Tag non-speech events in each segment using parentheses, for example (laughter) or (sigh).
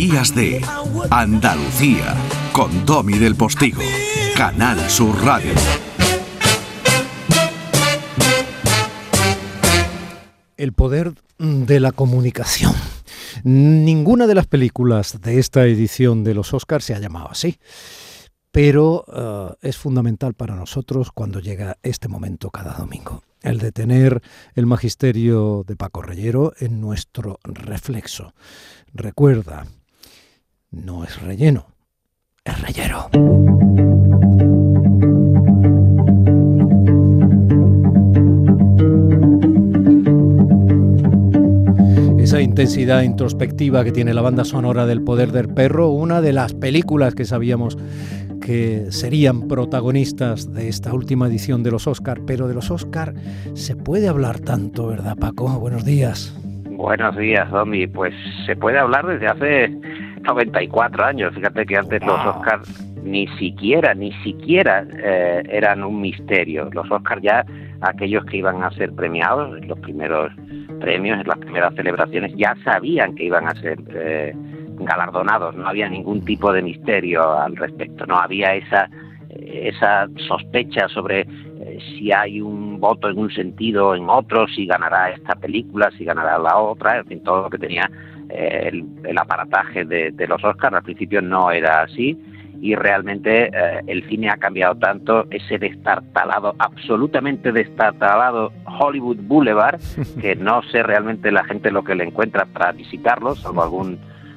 Días de Andalucía con Domi del Postigo, Canal Sur Radio. El poder de la comunicación. Ninguna de las películas de esta edición de los Oscars se ha llamado así, pero uh, es fundamental para nosotros cuando llega este momento cada domingo, el de tener el magisterio de Paco Reyero en nuestro reflexo. Recuerda, no es relleno, es reyero. esa intensidad introspectiva que tiene la banda sonora del Poder del Perro, una de las películas que sabíamos que serían protagonistas de esta última edición de los Oscar, pero de los Oscar se puede hablar tanto, ¿verdad, Paco? Buenos días. Buenos días, Domi. Pues se puede hablar desde hace 94 años. Fíjate que antes los Oscars ni siquiera, ni siquiera eh, eran un misterio. Los Oscars ya, aquellos que iban a ser premiados, los primeros premios, en las primeras celebraciones, ya sabían que iban a ser eh, galardonados. No había ningún tipo de misterio al respecto. No había esa, esa sospecha sobre si hay un voto en un sentido o en otro, si ganará esta película, si ganará la otra, en fin, todo lo que tenía el, el, aparataje de, de los Oscars. Al principio no era así y realmente eh, el cine ha cambiado tanto, ese destartalado, absolutamente destartalado Hollywood Boulevard, (laughs) que no sé realmente la gente lo que le encuentra para visitarlo, salvo algún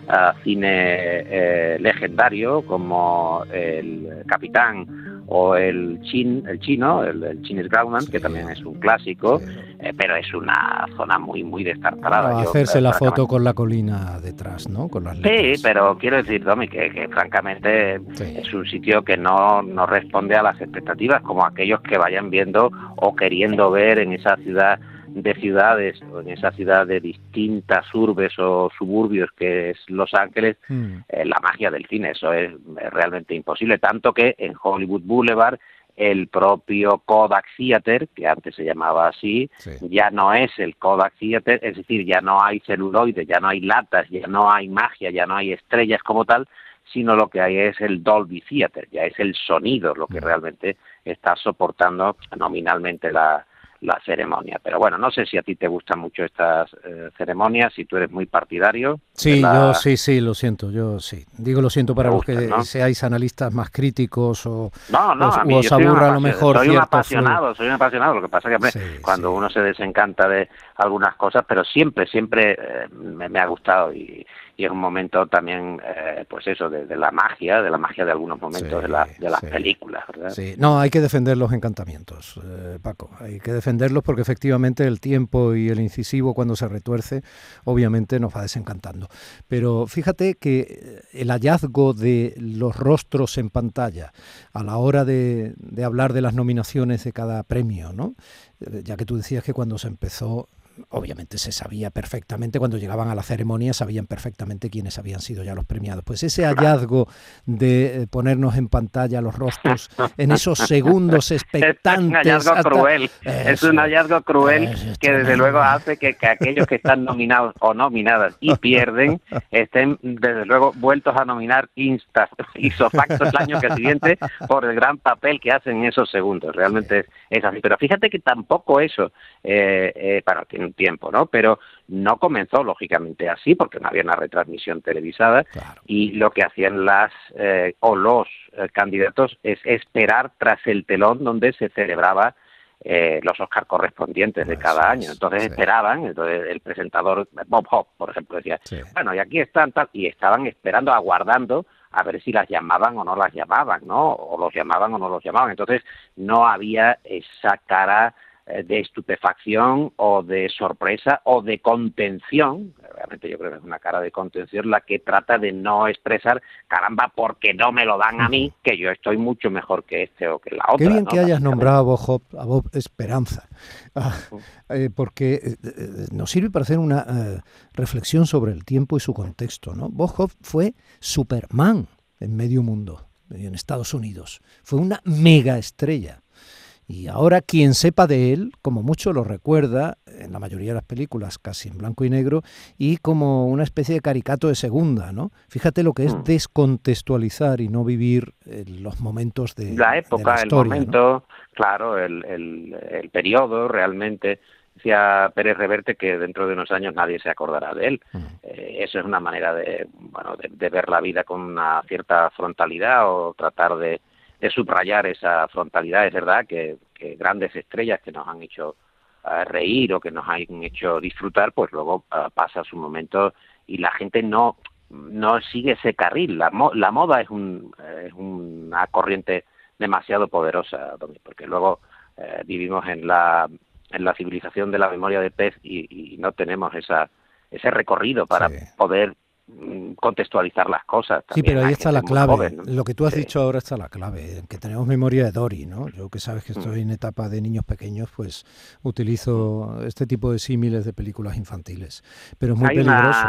uh, cine eh, legendario como El Capitán o el chin, el chino, el, el Chinese Groundman, que también es un clásico, eh, pero es una zona muy muy destartalada. A hacerse Yo, la foto con la colina detrás, ¿no? Con las sí, pero quiero decir, Domi, que, que francamente sí. es un sitio que no, no responde a las expectativas, como aquellos que vayan viendo o queriendo ver en esa ciudad de ciudades o en esa ciudad de distintas urbes o suburbios que es Los Ángeles, mm. eh, la magia del cine, eso es, realmente imposible, tanto que en Hollywood Boulevard el propio Kodak Theater, que antes se llamaba así, sí. ya no es el Kodak Theater, es decir, ya no hay celuloide, ya no hay latas, ya no hay magia, ya no hay estrellas como tal, sino lo que hay es el Dolby Theater, ya es el sonido lo que realmente está soportando nominalmente la, la ceremonia. Pero bueno, no sé si a ti te gustan mucho estas eh, ceremonias, si tú eres muy partidario. Sí, la... yo sí, sí, lo siento, yo sí. Digo lo siento para los que ¿no? seáis analistas más críticos o, no, no, os, a mí, o os aburra a lo mejor. Soy un apasionado, soy un apasionado. Lo que pasa es que sí, cuando sí. uno se desencanta de algunas cosas, pero siempre, siempre eh, me, me, ha gustado y, y es un momento también, eh, pues eso, de, de, la magia, de la magia de algunos momentos sí, de, la, de, las sí. películas, ¿verdad? Sí, no, hay que defender los encantamientos, eh, Paco, hay que defenderlos porque efectivamente el tiempo y el incisivo cuando se retuerce, obviamente nos va desencantando. Pero fíjate que el hallazgo de los rostros en pantalla a la hora de, de hablar de las nominaciones de cada premio, ¿no? Ya que tú decías que cuando se empezó obviamente se sabía perfectamente, cuando llegaban a la ceremonia sabían perfectamente quiénes habían sido ya los premiados. Pues ese hallazgo de eh, ponernos en pantalla los rostros en esos (laughs) segundos expectantes. Es un hallazgo hasta... cruel, es, es un hallazgo cruel que desde luego hace que, que, aquellos que están nominados o nominadas y pierden estén desde luego vueltos a nominar insta, isofacto el año que siguiente por el gran papel que hacen en esos segundos. Realmente es, es así. Pero fíjate que tampoco eso, eh, eh, para que un tiempo, ¿no? Pero no comenzó lógicamente así porque no había una retransmisión televisada claro. y lo que hacían las eh, o los eh, candidatos es esperar tras el telón donde se celebraba eh, los Oscar correspondientes de cada año. Entonces sí. esperaban, entonces el presentador Bob Hope, por ejemplo, decía, sí. bueno, y aquí están tal, y estaban esperando, aguardando a ver si las llamaban o no las llamaban, ¿no? O los llamaban o no los llamaban. Entonces no había esa cara de estupefacción o de sorpresa o de contención, realmente yo creo que es una cara de contención la que trata de no expresar, caramba, porque no me lo dan a mí, que yo estoy mucho mejor que este o que la otra. Qué bien ¿no? que hayas nombrado a Bob, a Bob Esperanza, ah, eh, porque eh, eh, nos sirve para hacer una eh, reflexión sobre el tiempo y su contexto. ¿no? Bob Hope fue Superman en medio mundo, en Estados Unidos, fue una mega estrella Y ahora quien sepa de él, como mucho lo recuerda, en la mayoría de las películas casi en blanco y negro, y como una especie de caricato de segunda, ¿no? Fíjate lo que es mm. descontextualizar y no vivir los momentos de la época, el momento, claro, el, el periodo realmente decía Pérez Reverte que dentro de unos años nadie se acordará de él. Eh, eso es una manera de, bueno, de, ver la vida con una cierta frontalidad o tratar de, subrayar esa frontalidad. Es verdad que, grandes estrellas que nos han hecho eh, reír o que nos han hecho disfrutar, pues luego eh, pasa su momento y la gente no no sigue ese carril. La, la moda es, un, es una corriente demasiado poderosa, porque luego vivimos en la en la civilización de la memoria de pez y, no tenemos esa, ese recorrido para poder contextualizar las cosas. sí, pero ahí está la clave. Lo que tú has dicho ahora está la clave, que tenemos memoria de Dory, ¿no? Yo que sabes que estoy mm. en etapa de niños pequeños, pues utilizo este tipo de símiles de películas infantiles. Pero es muy peligroso.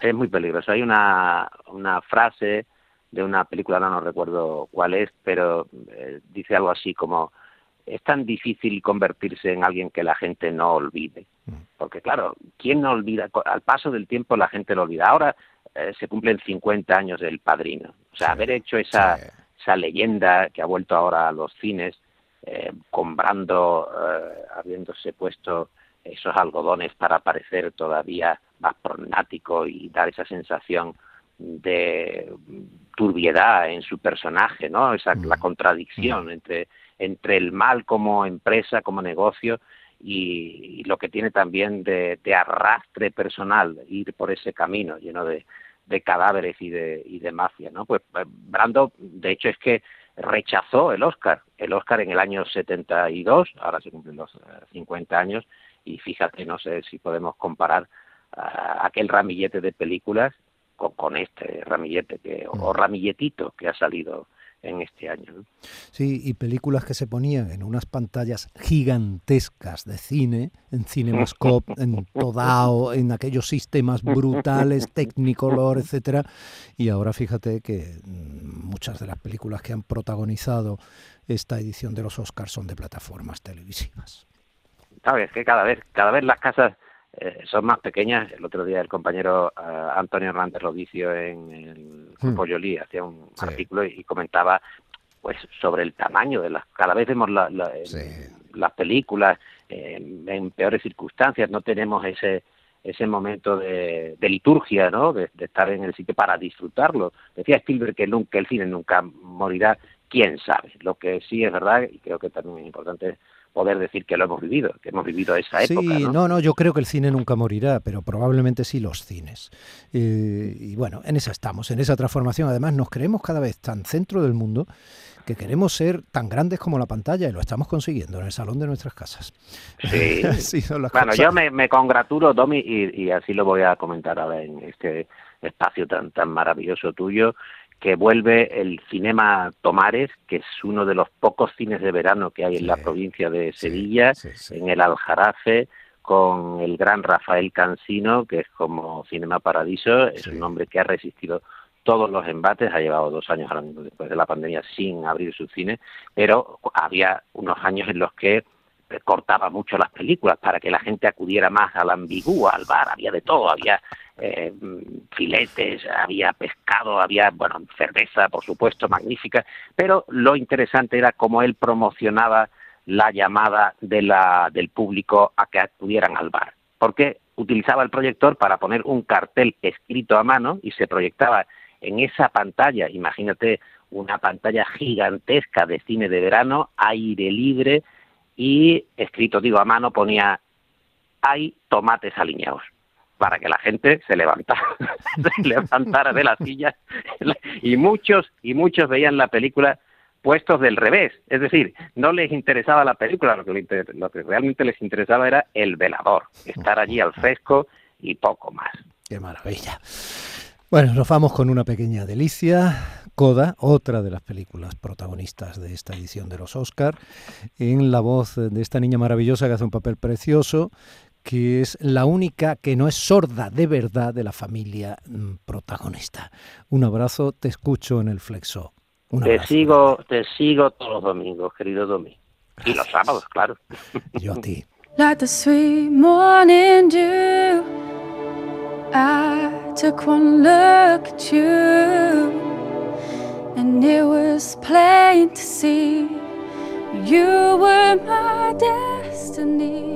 es muy peligroso. Hay una, una frase de una película, no, no recuerdo cuál es, pero eh, dice algo así como es tan difícil convertirse en alguien que la gente no olvide. Mm. Porque claro, ¿quién no olvida? Al paso del tiempo la gente lo olvida. Ahora eh, se cumplen 50 años del padrino. O sea, haber hecho esa, esa leyenda que ha vuelto ahora a los cines, eh, comprando, eh, habiéndose puesto esos algodones para parecer todavía más pronático y dar esa sensación de turbiedad en su personaje, ¿no? Esa la mm. contradicción mm. entre entre el mal como empresa, como negocio y, lo que tiene también de, arrastre personal, ir por ese camino lleno de, cadáveres y de, y de mafia, ¿no? Pues, pues Brando, de hecho, es que rechazó el Oscar, el Oscar en el año 72, ahora se cumplen los 50 eh, años, y fíjate, no sé si podemos comparar aquel ramillete de películas con, este ramillete que, o mm. ramilletito que ha salido en este año. Sí, y películas que se ponían en unas pantallas gigantescas de cine, en Cinemascope, en (laughs) Todao, en aquellos sistemas brutales, (laughs) Technicolor, etcétera, y ahora fíjate que mm, muchas de las películas que han protagonizado esta edición de los Oscars son de plataformas televisivas. Sabes que cada vez, cada vez las casas eh, son más pequeñas. El otro día el compañero eh, Antonio Hernández Rodicio en el hmm. Lí hacía un artículo y, comentaba pues sobre el tamaño de las cada vez vemos las películas en peores circunstancias no tenemos ese ese momento de, liturgia no de, estar en el sitio para disfrutarlo. Decía Spielberg que nunca el cine nunca morirá quién sabe. Lo que sí es verdad y creo que también es importante poder decir que lo hemos vivido, que hemos vivido esa época. Sí, ¿no? no, yo creo que el cine nunca morirá, pero probablemente sí los cines. Eh, y bueno, en esa estamos, en esa transformación. Además, nos creemos cada vez tan centro del mundo que queremos ser tan grandes como la pantalla y lo estamos consiguiendo en el salón de nuestras casas. Sí. (laughs) bueno, yo me, congratulo, Domi, y, y, así lo voy a comentar ahora en este espacio tan, tan maravilloso tuyo que vuelve el Cinema Tomares, que es uno de los pocos cines de verano que hay en la provincia de Sevilla, en el Aljarafe, con el gran Rafael Cansino, que es como Cinema Paradiso, es un hombre que ha resistido todos los embates, ha llevado dos años ahora mismo después de la pandemia sin abrir su cine, pero había unos años en los que cortaba mucho las películas para que la gente acudiera más al ambigua, al bar, había de todo, había eh, filetes, había pescado, había, bueno, cerveza, por supuesto, magnífica, pero lo interesante era cómo él promocionaba la llamada de la, del público a que acudieran al bar, porque utilizaba el proyector para poner un cartel escrito a mano y se proyectaba en esa pantalla, imagínate una pantalla gigantesca de cine de verano, aire libre y escrito, digo, a mano ponía hay tomates alineados para que la gente se levantara, (laughs) se (laughs) levantara de la silla y muchos y muchos veían la película puestos del revés, es decir, no les interesaba la película, lo que, lo que realmente les interesaba era el velador, estar allí al fresco y poco más. Qué maravilla. Bueno, nos vamos con una pequeña delicia. Coda, otra de las películas protagonistas de esta edición de los Oscar, en la voz de esta niña maravillosa que hace un papel precioso, que es la única que no es sorda de verdad de la familia mm, protagonista. Un abrazo, te escucho en el flexo. te sigo, te sigo todos los domingos, querido Domi. Y los sábados, claro. (laughs) Yo a ti. Like the sweet morning dew, I took one look at you, and it was plain to see you were my destiny.